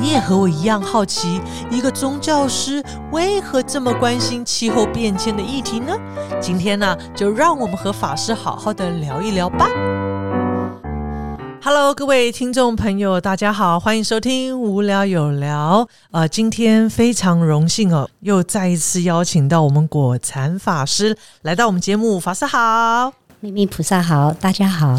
你也和我一样好奇，一个宗教师为何这么关心气候变迁的议题呢？今天呢，就让我们和法师好好的聊一聊吧。Hello，各位听众朋友，大家好，欢迎收听《无聊有聊》。呃，今天非常荣幸哦，又再一次邀请到我们果禅法师来到我们节目。法师好，秘密菩萨好，大家好。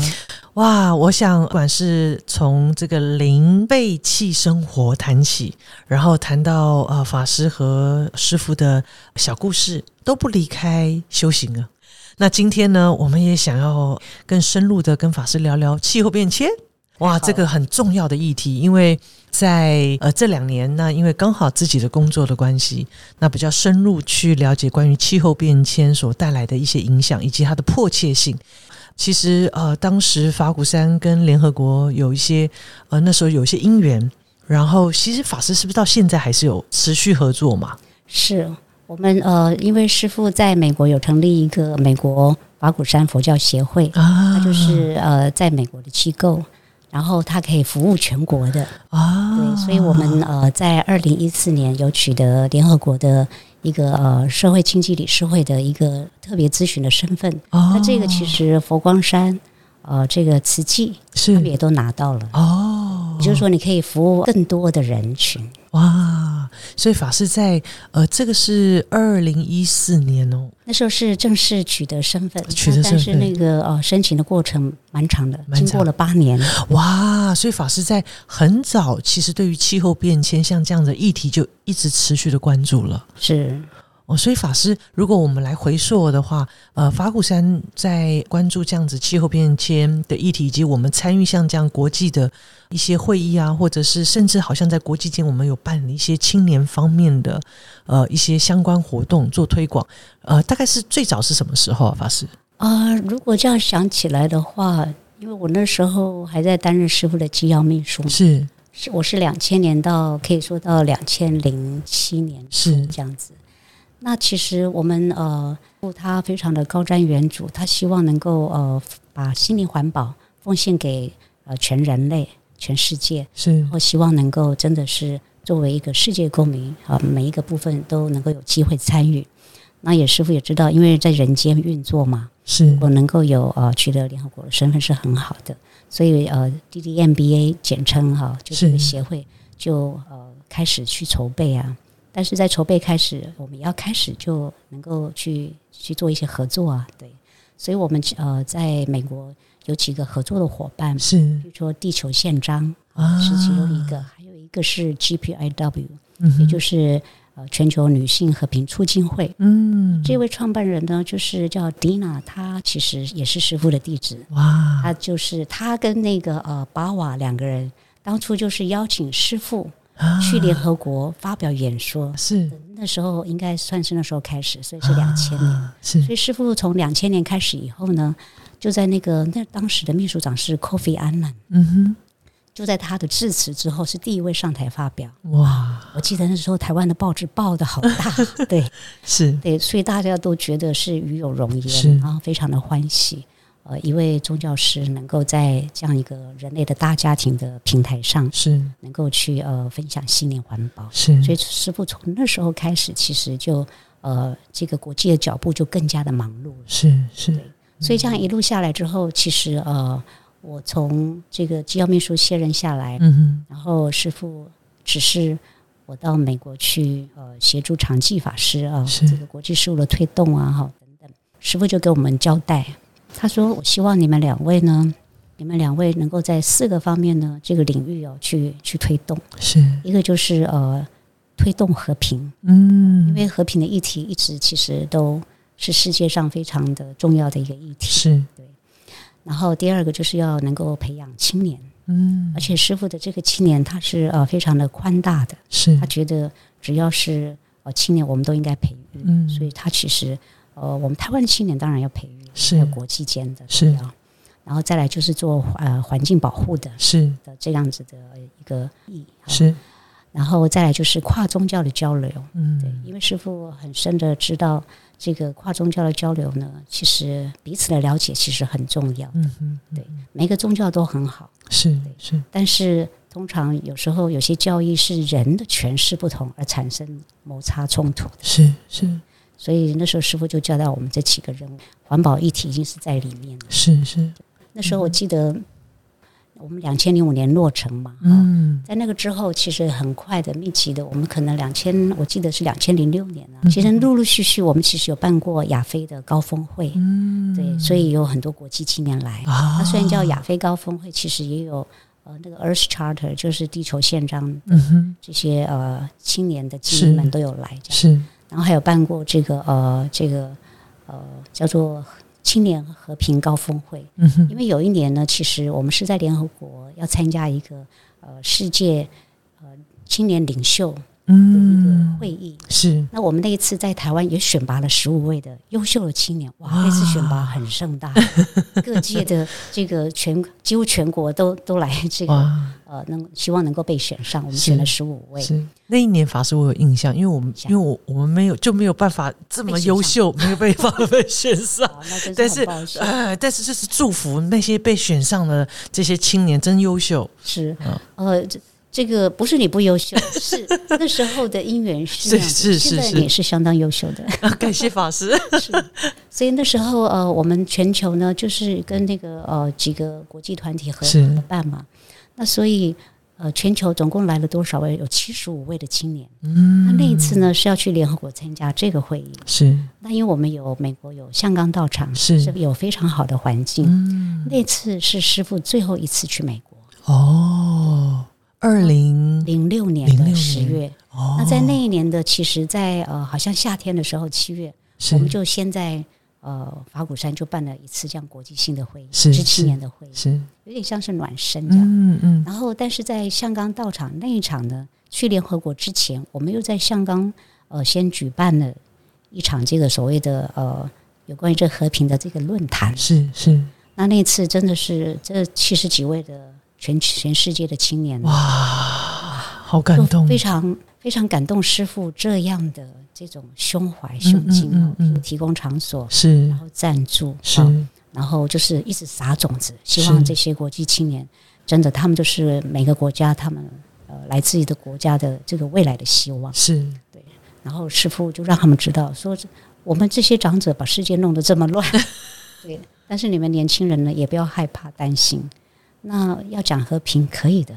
哇，我想，不管是从这个零废弃生活谈起，然后谈到呃法师和师傅的小故事，都不离开修行啊。那今天呢，我们也想要更深入的跟法师聊聊气候变迁。哇，这个很重要的议题，因为在呃这两年，那因为刚好自己的工作的关系，那比较深入去了解关于气候变迁所带来的一些影响，以及它的迫切性。其实呃，当时法鼓山跟联合国有一些呃那时候有一些因缘，然后其实法师是不是到现在还是有持续合作嘛？是。我们呃，因为师傅在美国有成立一个美国法鼓山佛教协会，啊，他就是呃在美国的机构，然后他可以服务全国的啊，对，所以我们呃在二零一四年有取得联合国的一个呃社会经济理事会的一个特别咨询的身份，那这个其实佛光山呃这个慈济他们也都拿到了。哦，就是说你可以服务更多的人群哇。所以法师在呃，这个是二零一四年哦，那时候是正式取得身份，取得身份，但是那个呃申请的过程蛮长的，经过了八年。哇！所以法师在很早，其实对于气候变迁像这样的议题，就一直持续的关注了。是。哦，所以法师，如果我们来回溯的话，呃，法鼓山在关注这样子气候变迁的议题，以及我们参与像这样国际的一些会议啊，或者是甚至好像在国际间，我们有办一些青年方面的呃一些相关活动做推广，呃，大概是最早是什么时候啊？法师啊，如果这样想起来的话，因为我那时候还在担任师傅的机要秘书，是是，我是两千年到可以说到两千零七年是这样子。那其实我们呃，他非常的高瞻远瞩，他希望能够呃，把心灵环保奉献给呃全人类、全世界，是，我希望能够真的是作为一个世界公民啊，每一个部分都能够有机会参与。那也师傅也知道，因为在人间运作嘛，是。我能够有呃取得联合国的身份是很好的，所以呃，D D M B A 简称哈，就是协会就呃开始去筹备啊。但是在筹备开始，我们要开始就能够去去做一些合作啊，对，所以我们呃在美国有几个合作的伙伴，是，比如说地球宪章啊。是其中一个，还有一个是 GPIW，也就是呃全球女性和平促进会，嗯，这位创办人呢就是叫 Dina，她其实也是师傅的弟子，哇，他就是他跟那个呃巴瓦两个人当初就是邀请师傅。去联合国发表演说，是。那时候应该算是那时候开始，所以是两千年。是，所以师傅从两千年开始以后呢，就在那个那当时的秘书长是 Kofi Annan，嗯哼，就在他的致辞之后是第一位上台发表。哇，我记得那时候台湾的报纸报的好大，对，是。对，所以大家都觉得是与有荣焉，然后非常的欢喜。呃，一位宗教师能够在这样一个人类的大家庭的平台上，是。能够去呃分享信念环保，是。所以师傅从那时候开始，其实就呃这个国际的脚步就更加的忙碌，是是。所以这样一路下来之后，其实呃，我从这个机要秘书卸任下来，嗯哼，然后师傅只是我到美国去呃协助长济法师啊，这个国际事务的推动啊，哈等等，师傅就给我们交代。他说：“我希望你们两位呢，你们两位能够在四个方面呢，这个领域哦，去去推动。是一个就是呃，推动和平。嗯，因为和平的议题一直其实都是世界上非常的重要的一个议题。是对。然后第二个就是要能够培养青年。嗯，而且师傅的这个青年他是呃非常的宽大的。是他觉得只要是呃青年，我们都应该培育。嗯，所以他其实呃，我们台湾的青年当然要培育。”是国际间的，是啊，然后再来就是做呃环境保护的，是的这样子的一个意义，是，然后再来就是跨宗教的交流，嗯，对，因为师傅很深的知道这个跨宗教的交流呢，其实彼此的了解其实很重要，嗯嗯，对，每个宗教都很好，是是，但是通常有时候有些教义是人的诠释不同而产生摩擦冲突，是是，所以那时候师傅就交代我们这几个任务，环保议题已经是在里面了。是是，那时候我记得。我们两千零五年落成嘛，嗯，在那个之后，其实很快的、密集的，我们可能两千，我记得是两千零六年了。其实陆陆续续，我们其实有办过亚非的高峰会，嗯，对，所以有很多国际青年来。啊它虽然叫亚非高峰会，其实也有呃那个 Earth Charter，就是地球宪章嗯哼，这些呃青年的精英们都有来，这样。是，然后还有办过这个呃这个呃叫做青年和平高峰会，嗯，因为有一年呢，其实我们是在联合国要参加一个呃世界呃青年领袖嗯，会议。是，那我们那一次在台湾也选拔了十五位的优秀的青年，哇，那次选拔很盛大，各界的这个全几乎全国都都来这个，呃，能希望能够被选上，我们选了十五位。是。那一年法师我有印象，因为我们因为我我们没有就没有办法这么优秀，没有被法被选上。但是但是这是祝福那些被选上的这些青年真优秀，是。嗯，呃，这这个不是你不优秀，是那时候的因缘是现在你是相当优秀的，感谢法师。是。所以那时候呃，我们全球呢就是跟那个呃几个国际团体合是。合办嘛，那所以呃全球总共来了多少位？有七十五位的青年。嗯，那那一次呢是要去联合国参加这个会议，是。那因为我们有美国有香港到场，是。有非常好的环境。嗯。那次是师傅最后一次去美国，哦，二零零六年的年十月。哦，那在那一年的，其实在，呃，好像夏天的时候，七月，我们就先在呃法鼓山就办了一次这样国际性的会议，是十七年的会议，是有点像是暖身这样。嗯嗯然后，但是在香港到场那一场呢，去联合国之前，我们又在香港呃先举办了一场这个所谓的呃有关于这和平的这个论坛。是是那那次真的是这七十几位的全全世界的青年，哇，好感动，非常非常感动师傅这样的这种胸怀胸襟哦，嗯嗯嗯提供场所，是。然后赞助，是。啊然后就是一直撒种子，希望这些国际青年真的，他们就是每个国家他们呃来自己的国家的这个未来的希望。是。对然后师傅就让他们知道，说我们这些长者把世界弄得这么乱，对，但是你们年轻人呢，也不要害怕担心。那要讲和平，可以的，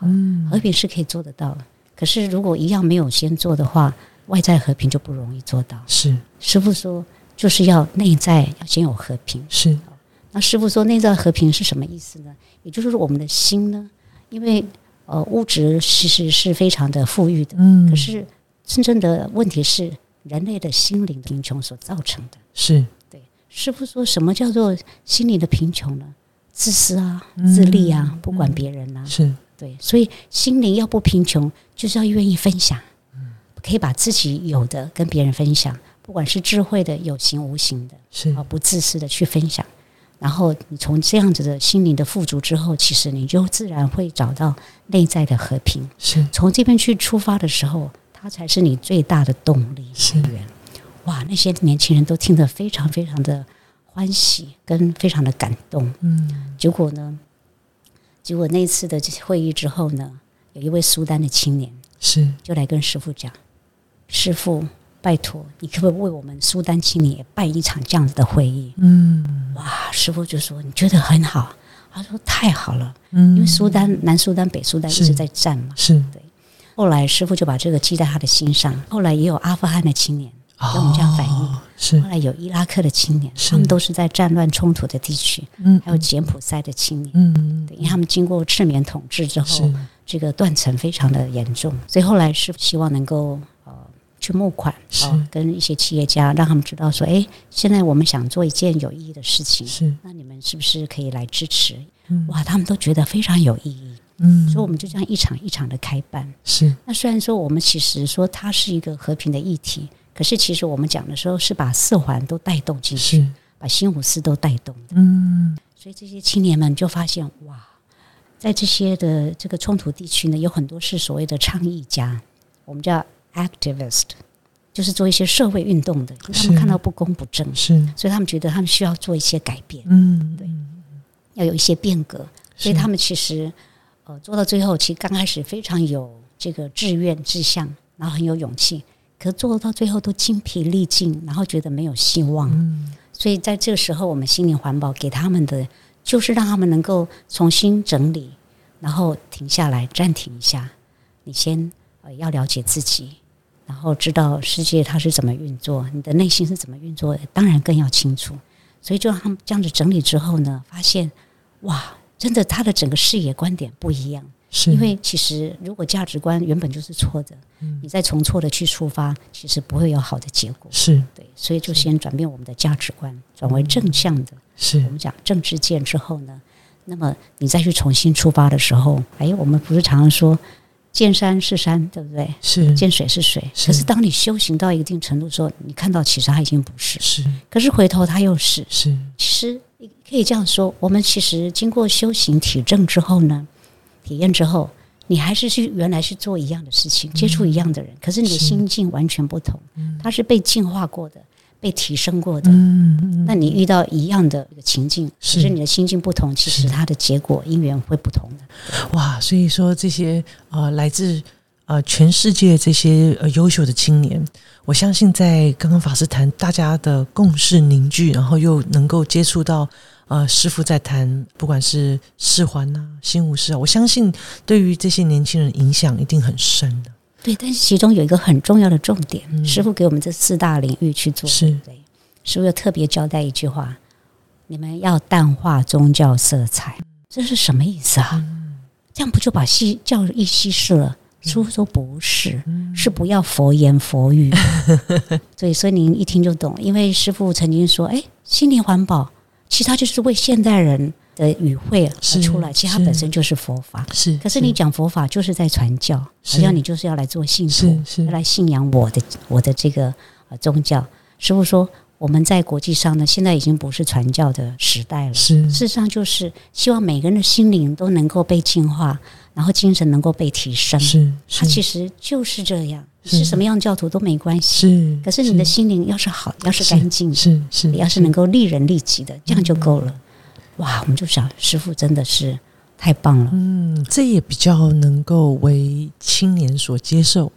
嗯和平是可以做得到的。可是如果一样没有先做的话，外在和平就不容易做到。是师傅说，就是要内在要先有和平。是那师傅说，内在和平是什么意思呢？也就是说，我们的心呢，因为呃物质其实是非常的富裕的，嗯，可是真正的问题是人类的心灵贫穷所造成的。是对师傅说什么叫做心灵的贫穷呢？自私啊，嗯。自利啊，不管别人啊，是。对，所以心灵要不贫穷，就是要愿意分享，可以把自己有的跟别人分享，不管是智慧的、有形无形的，是。啊，不自私的去分享。然后你从这样子的心灵的富足之后，其实你就自然会找到内在的和平。是。从这边去出发的时候，它才是你最大的动力。是。来源。哇，那些年轻人都听得非常非常的欢喜，跟非常的感动。嗯结果呢，结果那一次的会议之后呢，有一位苏丹的青年是就来跟师傅讲：“师傅，拜托，你可不可以为我们苏丹青年也办一场这样子的会议嗯？”哇，师傅就说：“你觉得很好。”他说：“太好了，嗯因为苏丹、南苏丹、北苏丹一直在战嘛。”是对后来师傅就把这个记在他的心上。后来也有阿富汗的青年跟我们这样反映，哦是。后来有伊拉克的青年，他们都是在战乱冲突的地区，嗯还有柬埔寨的青年。嗯对，因为他们经过赤缅统治之后，这个断层非常的严重，所以后来是希望能够呃去募款，是。呃跟一些企业家让他们知道说，哎，现在我们想做一件有意义的事情，是。那你们是不是可以来支持？嗯。哇，他们都觉得非常有意义，嗯。所以我们就这样一场一场的开办。是。那虽然说我们其实说它是一个和平的议题，可是其实我们讲的时候是把四环都带动进去，把新五四都带动的。嗯。所以这些青年们就发现，哇，在这些的这个冲突地区呢，有很多是所谓的倡议家，我们叫 activist，就是做一些社会运动的，因为他们看到不公不正，是。所以他们觉得他们需要做一些改变，嗯。对。要有一些变革，所以他们其实呃，做到最后，其实刚开始非常有这个志愿志向，然后很有勇气，可做到最后都精疲力尽，然后觉得没有希望。嗯，所以在这个时候，我们心灵环保给他们的，就是让他们能够重新整理，然后停下来，暂停一下，你先呃要了解自己，然后知道世界它是怎么运作，你的内心是怎么运作，当然更要清楚。所以就让他们这样子整理之后呢，发现哇。真的，他的整个视野观点不一样，是因为其实如果价值观原本就是错的，你再从错的去出发，其实不会有好的结果。是对，所以就先转变我们的价值观，转为正向的。是我们讲正知见之后呢，那么你再去重新出发的时候，哎，我们不是常常说见山是山，对不对？是见水是水。可是当你修行到一定程度之后，你看到其实它已经不是。是，可是回头它又是。是，其实。可以这样说，我们其实经过修行体证之后呢，体验之后，你还是去原来是做一样的事情，接触一样的人，可是你的心境完全不同，它是被净化过的，被提升过的。嗯那你遇到一样的情境，其实你的心境不同，其实它的结果因缘会不同的。哇，所以说这些呃来自呃全世界这些呃优秀的青年，我相信在刚刚法师谈大家的共识凝聚，然后又能够接触到。呃，师傅在谈，不管是释环呐、心无事啊，我相信对于这些年轻人影响一定很深的。对，但是其中有一个很重要的重点，师傅给我们这四大领域去做，是对。师傅又特别交代一句话：你们要淡化宗教色彩，这是什么意思啊？这样不就把西教义稀释了？师傅说不是，是不要佛言佛语。所以，所以您一听就懂，因为师傅曾经说：“哎，心灵环保。”其实它就是为现代人的语汇而出来，其实它本身就是佛法。是，可是你讲佛法就是在传教，好像你就是要来做信徒，要来信仰我的我的这个呃宗教。师傅说，我们在国际上呢，现在已经不是传教的时代了。是，事实上就是希望每个人的心灵都能够被净化，然后精神能够被提升。是，它其实就是这样。是什么样教徒都没关系，是。可是你的心灵要是好，要是干净，是是，要是能够利人利己的，这样就够了。哇，我们就想，师傅真的是太棒了。嗯，这也比较能够为青年所接受。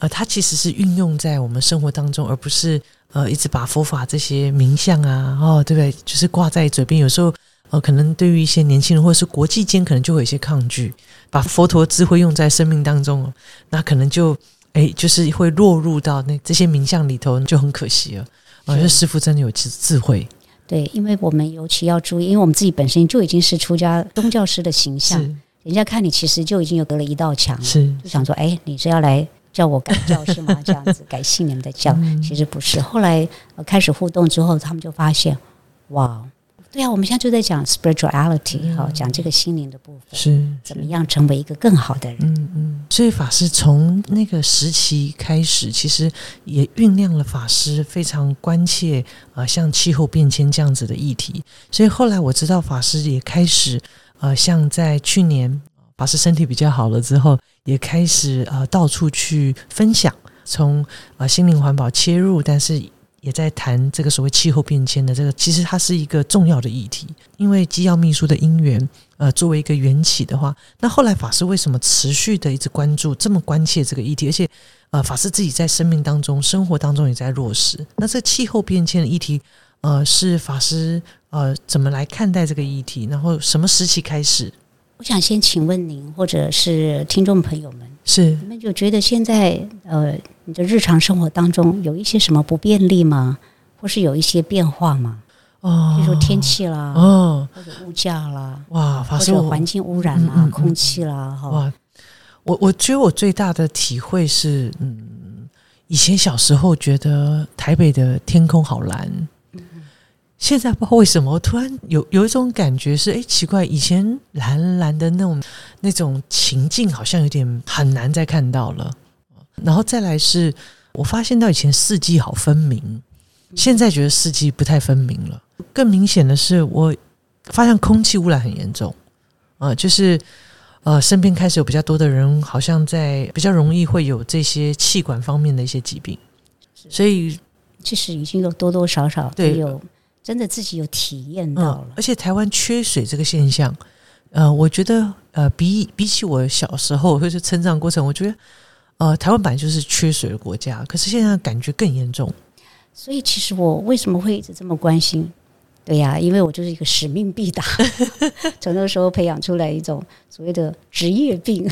呃，它其实是运用在我们生活当中，而不是呃一直把佛法这些名相啊，哦，对不对？就是挂在嘴边。有时候呃，可能对于一些年轻人，或者是国际间，可能就会有一些抗拒，把佛陀智慧用在生命当中，那可能就。哎，就是会落入到那这些名相里头，就很可惜了。我觉得师傅真的有智智慧。对，因为我们尤其要注意，因为我们自己本身就已经是出家宗教师的形象，人家看你其实就已经有隔了一道墙，是就想说，哎，你是要来叫我改教是吗？这样子改信你们的教，其实不是。后来开始互动之后，他们就发现，哇。对啊，我们现在就在讲 spirituality，好讲这个心灵的部分，是怎么样成为一个更好的人。嗯嗯，所以法师从那个时期开始，其实也酝酿了法师非常关切啊，像气候变迁这样子的议题。所以后来我知道法师也开始呃，像在去年法师身体比较好了之后，也开始呃到处去分享，从呃心灵环保切入，但是。也在谈这个所谓气候变迁的这个，其实它是一个重要的议题。因为机要秘书的因缘，呃，作为一个缘起的话，那后来法师为什么持续的一直关注这么关切这个议题？而且，呃，法师自己在生命当中、生活当中也在落实。那这气候变迁的议题，呃，是法师呃怎么来看待这个议题？然后什么时期开始？我想先请问您，或者是听众朋友们。是，你们就觉得现在呃，你的日常生活当中有一些什么不便利吗？或是有一些变化吗？哦，比如说天气啦，哦，或者物价啦，哇，或者环境污染啦，空气啦，哈。哇，我我觉得我最大的体会是，嗯，以前小时候觉得台北的天空好蓝。现在不知道为什么，我突然有有一种感觉是，哎，奇怪，以前蓝蓝的那种那种情境，好像有点很难再看到了。然后再来是，我发现到以前四季好分明，现在觉得四季不太分明了。更明显的是，我发现空气污染很严重。啊，就是呃，身边开始有比较多的人，好像在比较容易会有这些气管方面的一些疾病，所以其实已经有多多少少对。有。真的自己有体验到了，而且台湾缺水这个现象，呃，我觉得呃，比比起我小时候或是成长过程，我觉得呃，台湾本来就是缺水的国家，可是现在感觉更严重。所以其实我为什么会一直这么关心？对呀，因为我就是一个使命必达，从那时候培养出来一种所谓的职业病，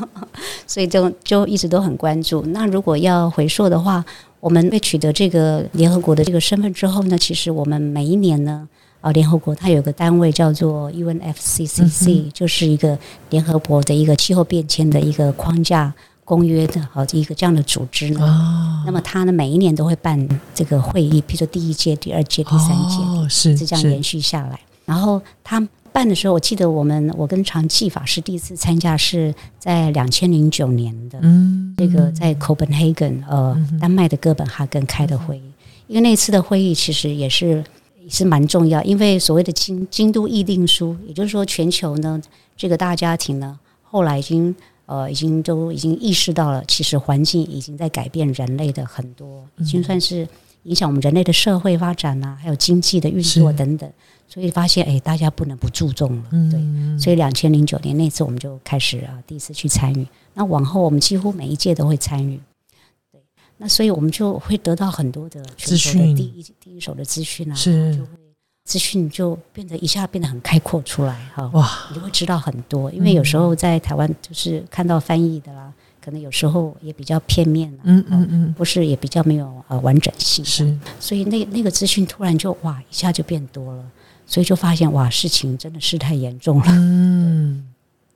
所以就就一直都很关注。那如果要回溯的话，我们被取得这个联合国的这个身份之后呢，其实我们每一年呢，啊，联合国它有个单位叫做 UNFCCC，就是一个联合国的一个气候变迁的一个框架。公约的好一个这样的组织呢，那么他呢每一年都会办这个会议，比如说第一届、第二届、第三届，是是这样延续下来。然后他办的时候，我记得我们我跟长继法师第一次参加是在两千零九年的，嗯，这个在 Copenhagen 呃丹麦的哥本哈根开的会。议，因为那次的会议其实也是也是蛮重要，因为所谓的京京都议定书，也就是说全球呢这个大家庭呢后来已经。呃，已经都已经意识到了，其实环境已经在改变人类的很多，已经算是影响我们人类的社会发展呐，还有经济的运作等等。所以发现，哎，大家不能不注重了。对，所以两千零九年那次我们就开始啊，第一次去参与。那往后我们几乎每一届都会参与。对，那所以我们就会得到很多的资讯，第一第一手的资讯啊，是。资讯就变得一下变得很开阔出来哈，哇，你就会知道很多。因为有时候在台湾就是看到翻译的啦，可能有时候也比较片面，嗯嗯嗯，不是也比较没有呃完整性，是。所以那那个资讯突然就哇一下就变多了，所以就发现哇事情真的是太严重了。嗯，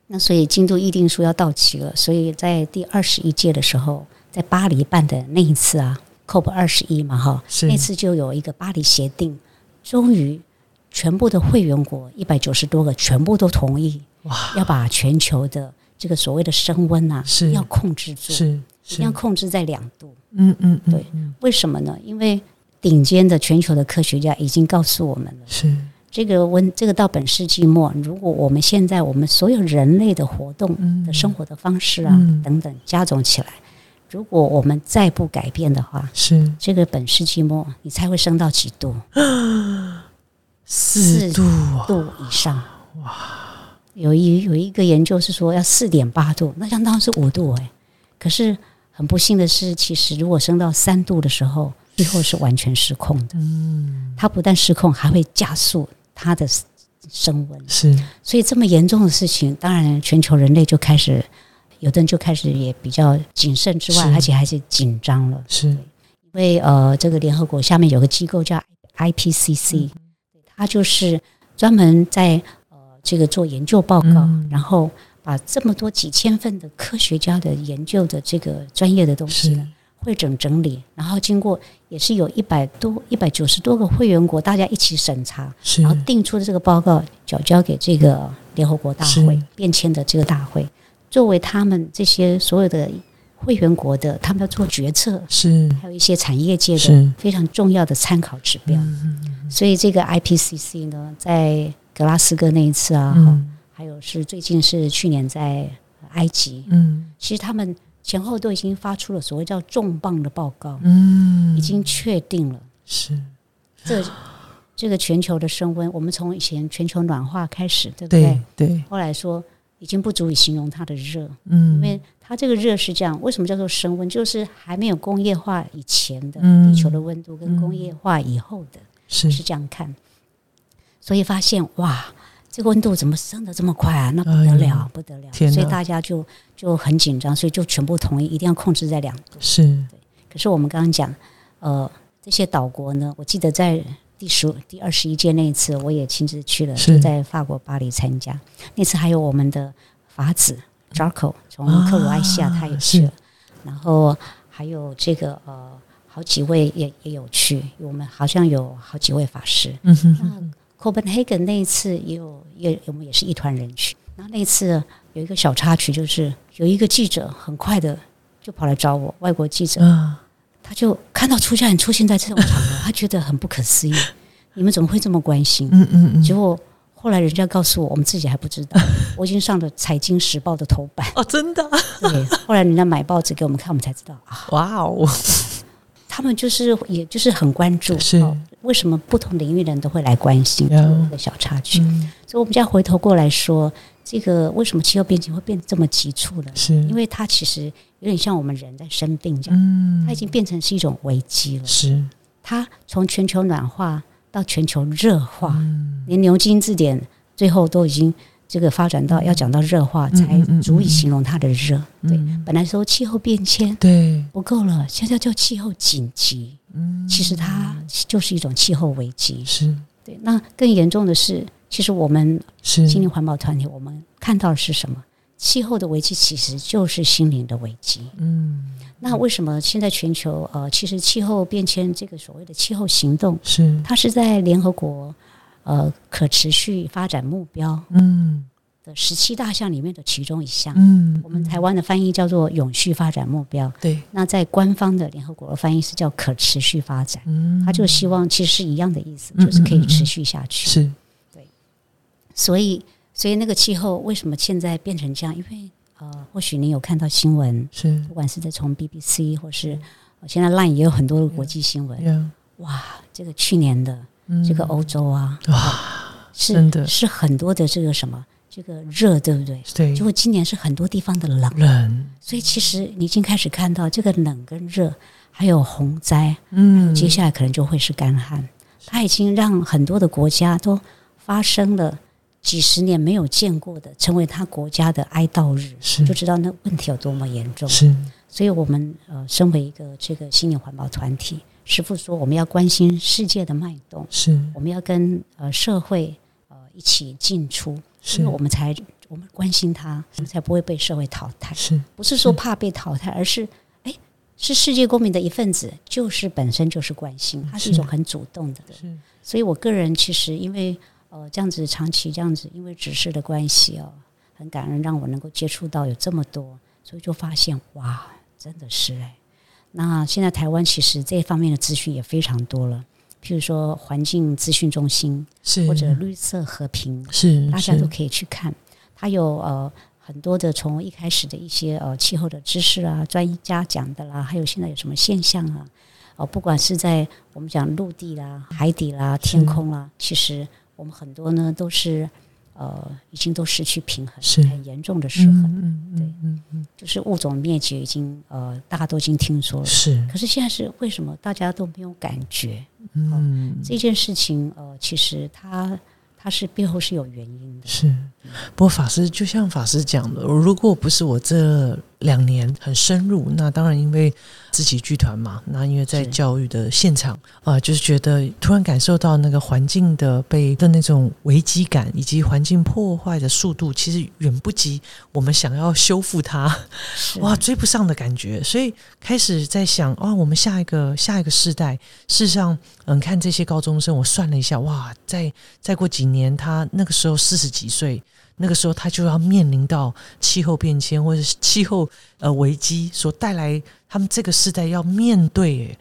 那所以京都议定书要到期了，所以在第二十一届的时候，在巴黎办的那一次啊，COP 二十一嘛哈，那次就有一个巴黎协定。终于，全部的会员国一百九十多个全部都同意，哇！要把全球的这个所谓的升温呐，是要控制住，是一定要控制在两度。嗯嗯，对。为什么呢？因为顶尖的全球的科学家已经告诉我们了，是这个温，这个到本世纪末，如果我们现在我们所有人类的活动的生活的方式啊等等加总起来。如果我们再不改变的话，是这个本世纪末，你才会升到几度？四度度以上。哇！有一有一个研究是说要四点八度，那相当是五度哎。可是很不幸的是，其实如果升到三度的时候，最后是完全失控的。嗯，它不但失控，还会加速它的升温。是，所以这么严重的事情，当然全球人类就开始。有的人就开始也比较谨慎之外，而且还是紧张了。是，因为呃，这个联合国下面有个机构叫 IPCC，它就是专门在呃这个做研究报告，然后把这么多几千份的科学家的研究的这个专业的东西会整整理，然后经过也是有一百多一百九十多个会员国大家一起审查，然后定出的这个报告交交给这个联合国大会变迁的这个大会。作为他们这些所有的会员国的，他们要做决策，是。还有一些产业界的非常重要的参考指标。所以这个 IPCC 呢，在格拉斯哥那一次啊，还有是最近是去年在埃及，嗯，其实他们前后都已经发出了所谓叫重磅的报告，嗯，已经确定了。是。这这个全球的升温，我们从以前全球暖化开始，对不对？对，后来说。已经不足以形容它的热，嗯，因为它这个热是这样，为什么叫做升温？就是还没有工业化以前的地球的温度，跟工业化以后的，是是这样看。所以发现哇，这个温度怎么升的这么快啊？那不得了，不得了！所以大家就就很紧张，所以就全部同意，一定要控制在两度。是，可是我们刚刚讲，呃，这些岛国呢，我记得在。第十第二十一届那一次，我也亲自去了，就在法国巴黎参加。那次还有我们的法子 Jaco 从克罗埃西亚，他也去了。然后还有这个呃，好几位也也有去。我们好像有好几位法师。嗯哼。Copenhagen 那一次也有也我们也是一团人去。然后那次有一个小插曲，就是有一个记者很快的就跑来找我，外国记者。他就看到出家人出现在这种场合，他觉得很不可思议。你们怎么会这么关心？嗯嗯嗯。结果后来人家告诉我，我们自己还不知道。我已经上了《财经时报》的头版哦，真的。对，后来人家买报纸给我们看，我们才知道啊。哇哦！他们就是，也就是很关注，是为什么不同领域的人都会来关心这个小插曲。所以我们就要回头过来说，这个为什么气候变迁会变得这么急促呢？是因为它其实有点像我们人在生病这样，嗯。它已经变成是一种危机了。是。它从全球暖化到全球热化，嗯。连牛津字典最后都已经这个发展到要讲到热化，嗯才足以形容它的热。对，嗯。本来说气候变迁对。不够了，现在叫气候紧急，嗯。其实它就是一种气候危机。是。对，那更严重的是，其实我们是。心灵环保团体，我们看到的是什么？气候的危机其实就是心灵的危机。嗯那为什么现在全球呃，其实气候变迁这个所谓的气候行动，是。它是在联合国呃可持续发展目标嗯。的十七大项里面的其中一项。嗯我们台湾的翻译叫做永续发展目标，对。那在官方的联合国的翻译是叫可持续发展。嗯。他就希望其实是一样的意思，嗯就是可以持续下去。是。对。所以，所以那个气候为什么现在变成这样？因为呃，或许你有看到新闻，是不管是在从 BBC 或是、呃现在 LINE 也有很多的国际新闻。呀哇，这个去年的嗯这个欧洲啊，哇是真的是很多的这个什么这个热，对不对？对结果今年是很多地方的冷，冷所以其实你已经开始看到这个冷跟热，还有洪灾，嗯接下来可能就会是干旱。它已经让很多的国家都发生了几十年没有见过的，成为他国家的哀悼日，就知道那问题有多么严重。是。所以，我们呃，身为一个这个新年环保团体，师傅说我们要关心世界的脉动，是。我们要跟呃社会呃一起进出，是。因为我们才我们关心他，我们才不会被社会淘汰。是。不是说怕被淘汰，而是哎，是世界公民的一份子，就是本身就是关心，它是一种很主动的。是。所以我个人其实因为呃这样子长期这样子，因为指示的关系哦，很感恩让我能够接触到有这么多，所以就发现哇，真的是哎。那现在台湾其实这方面的资讯也非常多了，譬如说环境资讯中心是或者绿色和平是是大家都可以去看。它有呃很多的从一开始的一些呃气候的知识啊，专家讲的啦，还有现在有什么现象啊，哦、不管是在我们讲陆地啦、海底啦、天空啦，其实我们很多呢都是呃已经都失去平衡，是。很严重的失衡，对。嗯嗯。就是物种灭绝已经呃大家都已经听说了。是。可是现在是为什么大家都没有感觉？嗯。这件事情？呃，其实它它是背后是有原因的。是，不过法师就像法师讲的，如果不是我这两年很深入，那当然因为自己剧团嘛，那因为在教育的现场啊、呃就是觉得突然感受到那个环境的被的那种危机感，以及环境破坏的速度，其实远不及我们想要修复它，哇，追不上的感觉。所以开始在想，哇，我们下一个下一个世代，事实上，嗯，看这些高中生，我算了一下，哇，再再过几年，他那个时候四十几岁。那个时候，他就要面临到气候变迁或者气候呃危机所带来他们这个时代要面对。诶，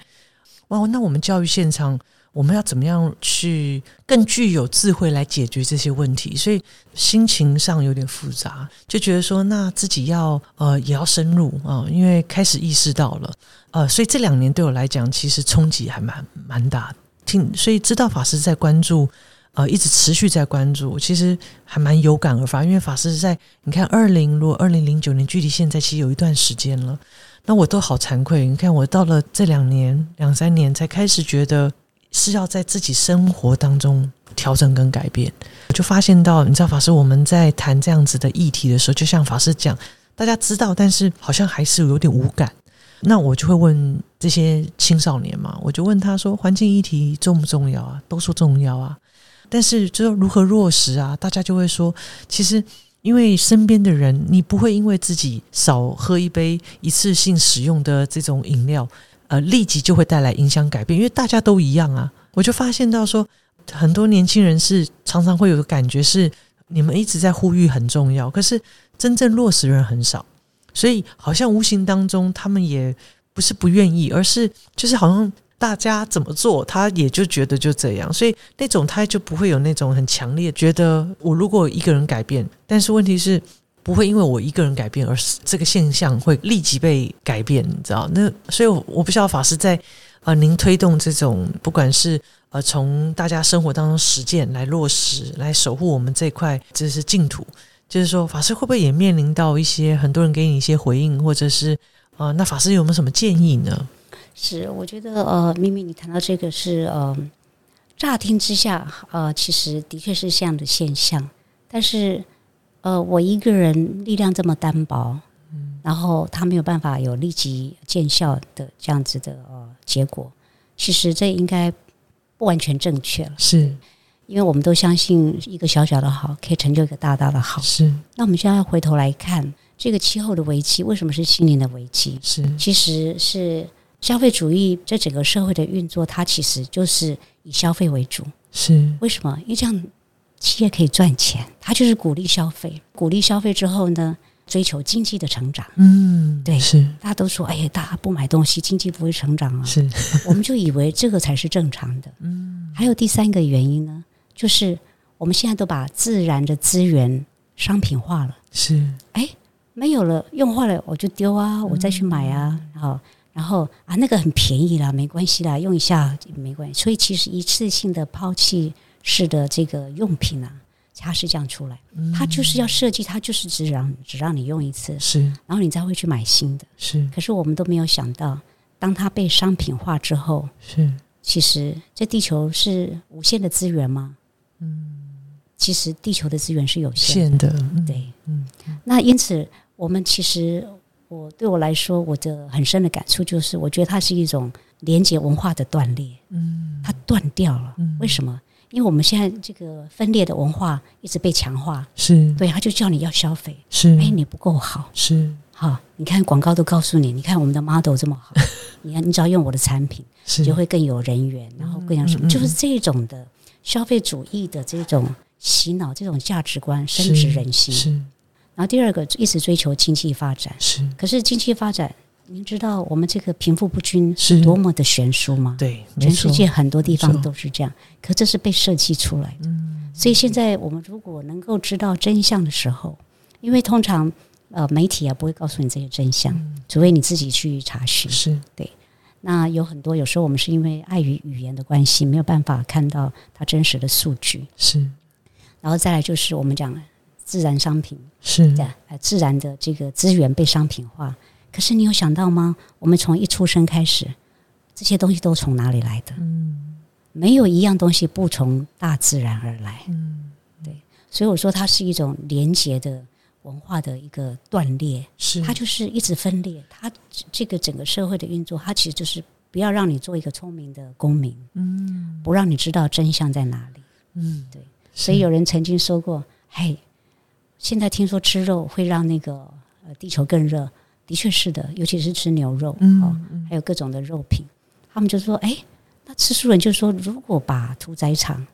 哇，那我们教育现场，我们要怎么样去更具有智慧来解决这些问题？所以心情上有点复杂，就觉得说，那自己要呃也要深入啊、因为开始意识到了，呃，所以这两年对我来讲，其实冲击还蛮蛮大的。听，所以知道法师在关注。呃，一直持续在关注，其实还蛮有感而发。因为法师在你看，二零如果二零零九年，距离现在其实有一段时间了，那我都好惭愧。你看，我到了这两年、两三年，才开始觉得是要在自己生活当中调整跟改变。我就发现到，你知道，法师我们在谈这样子的议题的时候，就像法师讲，大家知道，但是好像还是有点无感。那我就会问这些青少年嘛，我就问他说：环境议题重不重要啊？都说重要啊。但是，就如何落实啊？大家就会说，其实因为身边的人，你不会因为自己少喝一杯一次性使用的这种饮料，呃，立即就会带来影响改变，因为大家都一样啊。我就发现到说，很多年轻人是常常会有个感觉是，你们一直在呼吁很重要，可是真正落实人很少，所以好像无形当中他们也不是不愿意，而是就是好像。大家怎么做，他也就觉得就这样，所以那种他就不会有那种很强烈觉得我如果一个人改变，但是问题是不会因为我一个人改变而是这个现象会立即被改变，你知道？那所以我，不知道法师在呃，您推动这种不管是呃，从大家生活当中实践来落实，来守护我们这块这是净土。就是说，法师会不会也面临到一些很多人给你一些回应，或者是呃，那法师有没有什么建议呢？是，我觉得呃，明明你谈到这个是呃，乍听之下呃，其实的确是这样的现象，但是呃，我一个人力量这么单薄，嗯，然后他没有办法有立即见效的这样子的呃结果，其实这应该不完全正确了，是。因为我们都相信一个小小的好可以成就一个大大的好，是。那我们现在回头来看这个气候的危机，为什么是心灵的危机？是，其实是消费主义这整个社会的运作，它其实就是以消费为主。是，为什么？因为这样企业可以赚钱，它就是鼓励消费，鼓励消费之后呢，追求经济的成长。嗯，对，是。大家都说，哎呀，大家不买东西，经济不会成长啊。是，我们就以为这个才是正常的。嗯，还有第三个原因呢？就是我们现在都把自然的资源商品化了，是哎，没有了，用坏了我就丢啊，我再去买啊，然后然后啊，那个很便宜啦，没关系啦，用一下没关系。所以其实一次性的抛弃式的这个用品啊，它是这样出来，它就是要设计，它就是只让只让你用一次，是，然后你再会去买新的，是。可是我们都没有想到，当它被商品化之后，是，其实这地球是无限的资源吗？嗯，其实地球的资源是有限的，对，嗯，那因此我们其实我对我来说，我的很深的感触就是，我觉得它是一种连接文化的断裂，嗯，它断掉了，为什么？因为我们现在这个分裂的文化一直被强化，是。对，他就叫你要消费，是，哎，你不够好，是，好，你看广告都告诉你，你看我们的 model 这么好，你看你只要用我的产品，就会更有人缘，然后更像什么，就是这种的。消费主义的这种洗脑，这种价值观深植人心。是，然后第二个一直追求经济发展。是，可是经济发展，您知道我们这个贫富不均是多么的悬殊吗？对，全世界很多地方都是这样。可这是被设计出来的。嗯，所以现在我们如果能够知道真相的时候，因为通常呃媒体啊不会告诉你这些真相，除非你自己去查询。是对。那有很多，有时候我们是因为碍于语言的关系，没有办法看到它真实的数据。是，然后再来就是我们讲自然商品，是的，呃，自然的这个资源被商品化。可是你有想到吗？我们从一出生开始，这些东西都从哪里来的？嗯，没有一样东西不从大自然而来。嗯，对，所以我说它是一种连结的。文化的一个断裂，是它就是一直分裂。它这个整个社会的运作，它其实就是不要让你做一个聪明的公民，嗯，不让你知道真相在哪里，嗯，对。所以有人曾经说过：“嘿，现在听说吃肉会让那个呃地球更热，的确是的，尤其是吃牛肉，嗯，还有各种的肉品。”他们就说：“哎，那吃素人就说，如果把屠宰场。”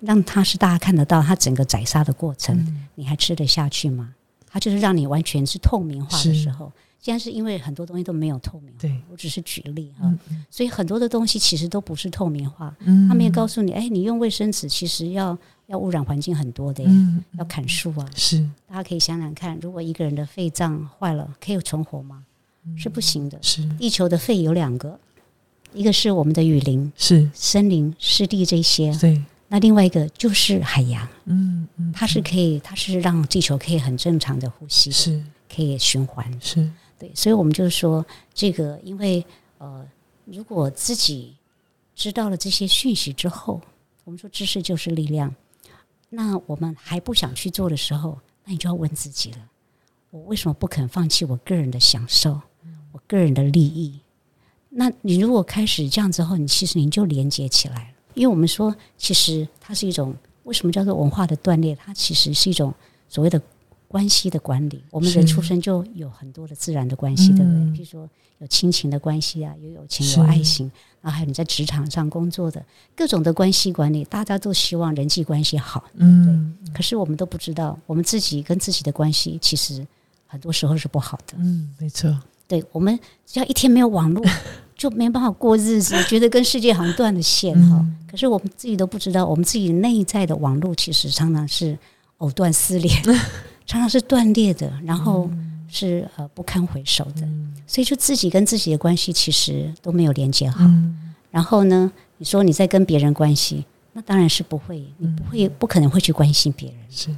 让他是大家看得到他整个宰杀的过程，你还吃得下去吗？他就是让你完全是透明化的时候，现在是因为很多东西都没有透明化。对我只是举例哈，所以很多的东西其实都不是透明化。他们也告诉你，哎，你用卫生纸其实要要污染环境很多的，要砍树啊。是，大家可以想想看，如果一个人的肺脏坏了，可以存活吗？是不行的。是，地球的肺有两个，一个是我们的雨林，是森林、湿地这些。对。那另外一个就是海洋，嗯嗯，它是可以，它是让地球可以很正常的呼吸，是，可以循环，是对，所以我们就是说，这个因为呃，如果自己知道了这些讯息之后，我们说知识就是力量，那我们还不想去做的时候，那你就要问自己了：我为什么不肯放弃我个人的享受，我个人的利益？那你如果开始这样之后，你其实你就连接起来了。因为我们说，其实它是一种为什么叫做文化的断裂？它其实是一种所谓的关系的管理。我们人出生就有很多的自然的关系，对不对？比如说有亲情的关系啊，有友情、有爱情，然后还有你在职场上工作的各种的关系管理，大家都希望人际关系好，嗯。可是我们都不知道，我们自己跟自己的关系其实很多时候是不好的。嗯，没错。对我们只要一天没有网络。就没办法过日子，觉得跟世界好像断了线哈。可是我们自己都不知道，我们自己内在的网络其实常常是藕断丝连，常常是断裂的，然后是呃不堪回首的。所以就自己跟自己的关系其实都没有连接好。然后呢，你说你在跟别人关系，那当然是不会，你不会不可能会去关心别人。是，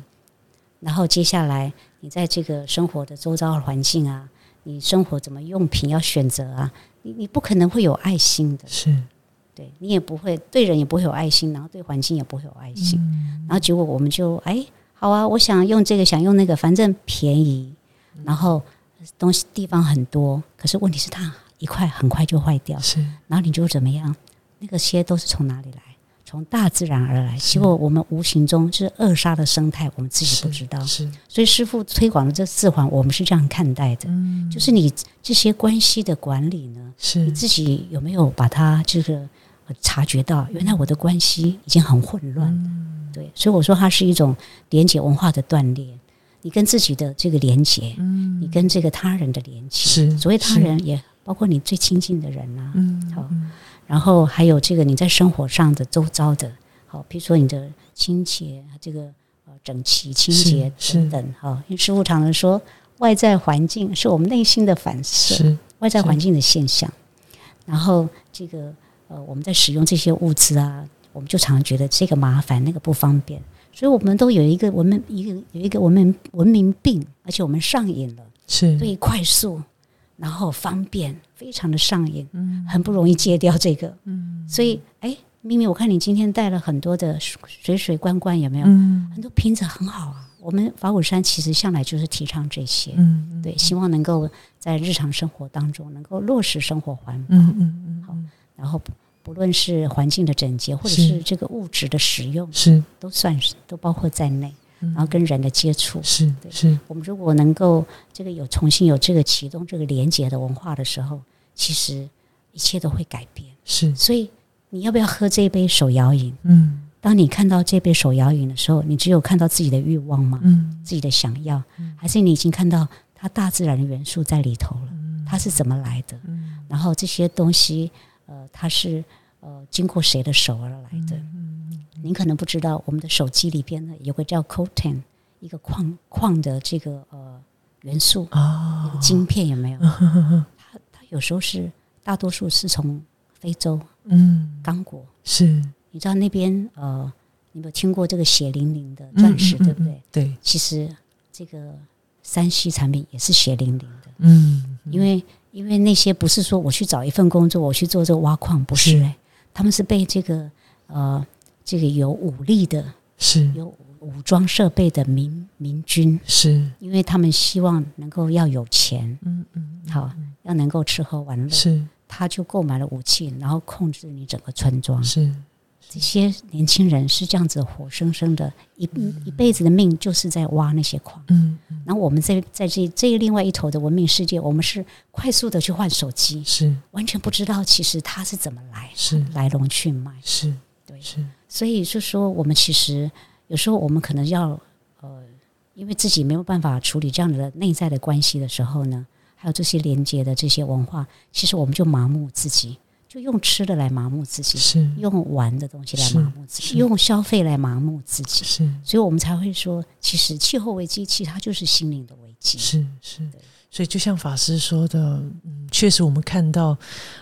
然后接下来你在这个生活的周遭的环境啊，你生活怎么用品要选择啊，你你不可能会有爱心的，是。对你也不会对人也不会有爱心，然后对环境也不会有爱心，然后结果我们就哎，好啊，我想用这个，想用那个，反正便宜，然后东西地方很多，可是问题是它一块很快就坏掉，是，然后你就怎么样？那个些都是从哪里来？从大自然而来，结果我们无形中是扼杀的生态，我们自己不知道。是，所以师傅推广的这四环，我们是这样看待的。嗯，就是你这些关系的管理呢，是你自己有没有把它这个察觉到？原来我的关系已经很混乱。嗯，对，所以我说它是一种连接文化的锻炼。你跟自己的这个连接，嗯，你跟这个他人的连接，是所谓他人也包括你最亲近的人呐。嗯，好。然后还有这个你在生活上的周遭的，好，比如说你的清洁，这个呃整齐、清洁等等，哈。因为师傅常常说，外在环境是我们内心的反射，外在环境的现象。然后这个呃，我们在使用这些物资啊，我们就常常觉得这个麻烦，那个不方便，所以我们都有一个文明一个有一个文明文明病，而且我们上瘾了，是。对快速。然后方便，非常的上瘾，嗯，很不容易戒掉这个，嗯，所以，哎，咪咪，我看你今天带了很多的水水罐罐，有没有？嗯，很多瓶子很好啊。我们法鼓山其实向来就是提倡这些，嗯，对，希望能够在日常生活当中能够落实生活环保，嗯嗯嗯，好，然后不论是环境的整洁，或者是这个物质的使用，是都算是都包括在内。然后跟人的接触是是，我们如果能够这个有重新有这个启动这个连接的文化的时候，其实一切都会改变。是，所以你要不要喝这杯手摇饮？嗯，当你看到这杯手摇饮的时候，你只有看到自己的欲望吗？嗯，自己的想要，还是你已经看到它大自然的元素在里头了？它是怎么来的？嗯，然后这些东西，呃，它是呃经过谁的手而来的？您可能不知道，我们的手机里边呢有个叫 Coten，一个矿矿的这个呃元素啊，一个晶片有没有？它它有时候是大多数是从非洲嗯。刚果。是，你知道那边呃，你有没有听过这个血淋淋的钻石对不对？对，其实这个山西产品也是血淋淋的，嗯，因为因为那些不是说我去找一份工作，我去做这个挖矿，不是哎，他们是被这个呃。这个有武力的，是。有武装设备的民民军，是。因为他们希望能够要有钱，嗯嗯，好，要能够吃喝玩乐，是。他就购买了武器，然后控制你整个村庄，是这些年轻人是这样子活生生的，一一辈子的命就是在挖那些矿，嗯，然后我们在在这这另外一头的文明世界，我们是快速的去换手机，是。完全不知道其实它是怎么来，是。来龙去脉，是对，是。所以就说，我们其实有时候我们可能要呃，因为自己没有办法处理这样的内在的关系的时候呢，还有这些连接的这些文化，其实我们就麻木自己，就用吃的来麻木自己，是用玩的东西来麻木自己，用消费来麻木自己，是，所以我们才会说，其实气候危机，其实它就是心灵的危机，是是。所以就像法师说的，嗯，确实我们看到，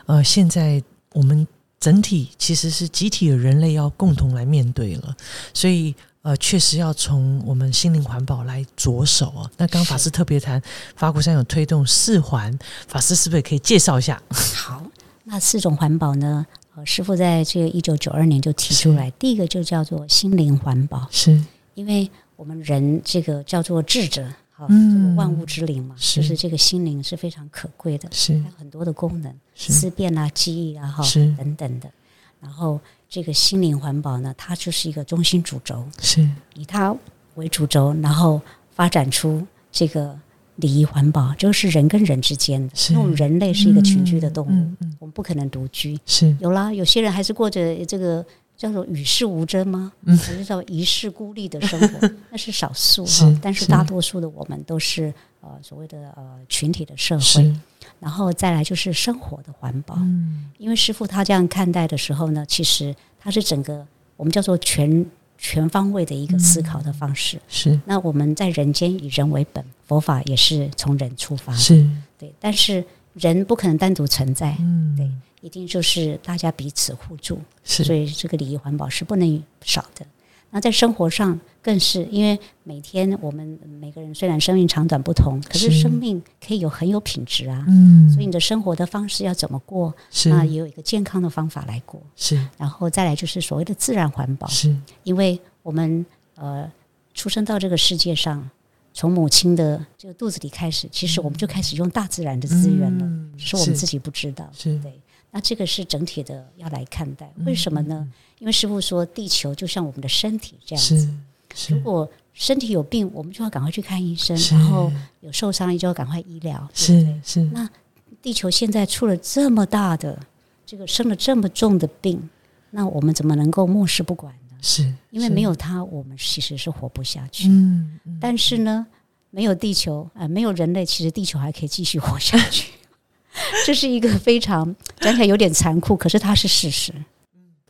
呃，现在我们。整体其实是集体的人类要共同来面对了，所以呃，确实要从我们心灵环保来着手啊。那刚法师特别谈法鼓山有推动四环，法师是不是也可以介绍一下？好，那四种环保呢？呃，师傅在这个一九九二年就提出来，第一个就叫做心灵环保，是因为我们人这个叫做智者。嗯，万物之灵嘛，就是这个心灵是非常可贵的，是有很多的功能，思辨啊、记忆啊，哈，等等的。然后这个心灵环保呢，它就是一个中心主轴，是以它为主轴，然后发展出这个礼仪环保，就是人跟人之间的。因为我们人类是一个群居的动物，我们不可能独居。是有啦，有些人还是过着这个。叫做与世无争吗？嗯，还是叫一世孤立的生活？那是少数哈，但是大多数的我们都是呃所谓的呃群体的社会。然后再来就是生活的环保，嗯，因为师傅他这样看待的时候呢，其实他是整个我们叫做全全方位的一个思考的方式。是，那我们在人间以人为本，佛法也是从人出发，是对，但是人不可能单独存在，嗯，对。一定就是大家彼此互助，是，所以这个礼仪环保是不能少的。那在生活上更是，因为每天我们每个人虽然生命长短不同，可是生命可以有很有品质啊。嗯，所以你的生活的方式要怎么过，那也有一个健康的方法来过。是，然后再来就是所谓的自然环保，是因为我们呃出生到这个世界上，从母亲的这个肚子里开始，其实我们就开始用大自然的资源了，是我们自己不知道。是对。那这个是整体的要来看待，为什么呢？因为师傅说，地球就像我们的身体这样子。如果身体有病，我们就要赶快去看医生；然后有受伤，就要赶快医疗。是是。那地球现在出了这么大的这个生了这么重的病，那我们怎么能够漠视不管呢？是因为没有它，我们其实是活不下去。嗯。但是呢，没有地球啊，没有人类，其实地球还可以继续活下去。这是一个非常讲起来有点残酷，可是它是事实。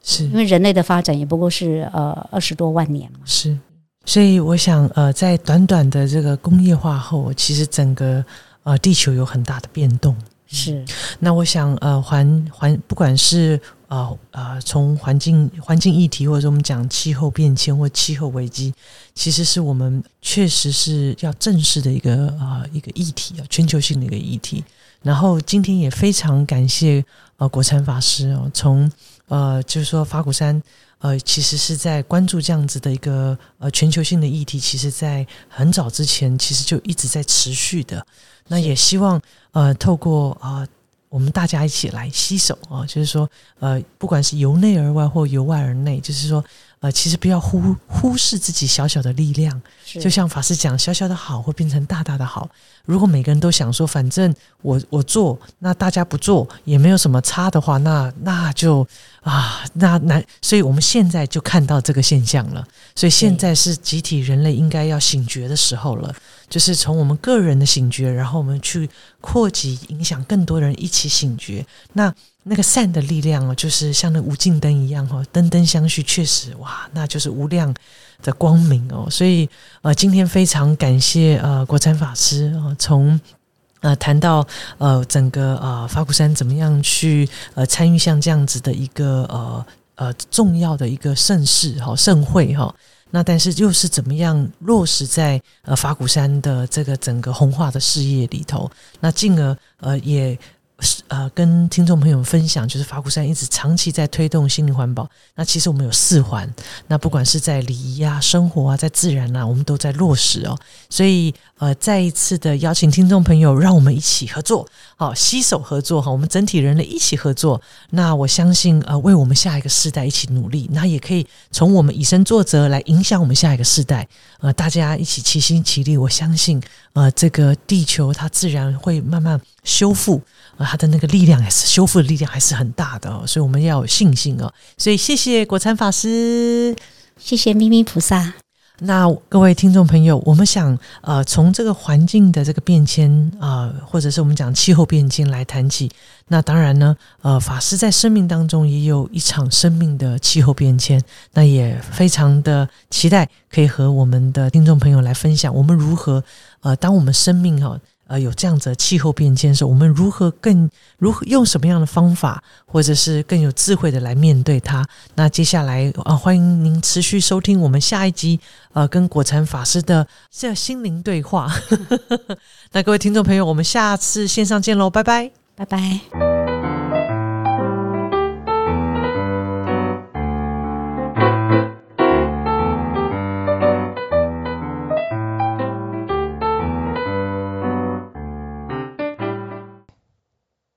是因为人类的发展也不过是呃二十多万年嘛。是，所以我想呃，在短短的这个工业化后，其实整个呃地球有很大的变动。是，那我想呃环环不管是呃呃从环境环境议题，或者说我们讲气候变迁或气候危机，其实是我们确实是要正视的一个呃一个议题啊，全球性的一个议题。然后今天也非常感谢呃国禅法师哦，从呃就是说法鼓山呃其实是在关注这样子的一个呃全球性的议题，其实在很早之前其实就一直在持续的。那也希望呃透过啊我们大家一起来携手啊，就是说呃不管是由内而外或由外而内，就是说。呃，其实不要忽忽视自己小小的力量，就像法师讲，小小的好会变成大大的好。如果每个人都想说，反正我我做，那大家不做也没有什么差的话，那那就啊，那那，所以我们现在就看到这个现象了。所以现在是集体人类应该要醒觉的时候了，就是从我们个人的醒觉，然后我们去扩及影响更多人一起醒觉。那。那个善的力量哦，就是像那无尽灯一样哦，灯灯相续，确实哇，那就是无量的光明哦。所以呃，今天非常感谢呃国禅法师啊，从呃谈到呃整个呃法鼓山怎么样去呃参与像这样子的一个呃呃重要的一个盛世哈盛会哈，那但是又是怎么样落实在呃法鼓山的这个整个红化的事业里头，那进而呃也。呃，跟听众朋友们分享，就是法鼓山一直长期在推动心灵环保。那其实我们有四环，那不管是在礼仪啊、生活啊、在自然啊，我们都在落实哦。所以呃，再一次的邀请听众朋友，让我们一起合作，好，携手合作哈，我们整体人类一起合作。那我相信呃，为我们下一个世代一起努力，那也可以从我们以身作则来影响我们下一个世代。呃，大家一起齐心齐力，我相信呃，这个地球它自然会慢慢修复。啊，他的那个力量还是修复的力量还是很大的，所以我们要有信心哦。所以谢谢果禅法师，谢谢咪咪菩萨。那各位听众朋友，我们想呃，从这个环境的这个变迁啊，或者是我们讲气候变迁来谈起。那当然呢，呃，法师在生命当中也有一场生命的气候变迁，那也非常的期待可以和我们的听众朋友来分享，我们如何呃，当我们生命哈。呃，有这样子的气候变迁时，我们如何更如何用什么样的方法，或者是更有智慧的来面对它？那接下来啊，欢迎您持续收听我们下一集呃，跟果禅法师的这心灵对话。那各位听众朋友，我们下次线上见喽，拜拜，拜拜。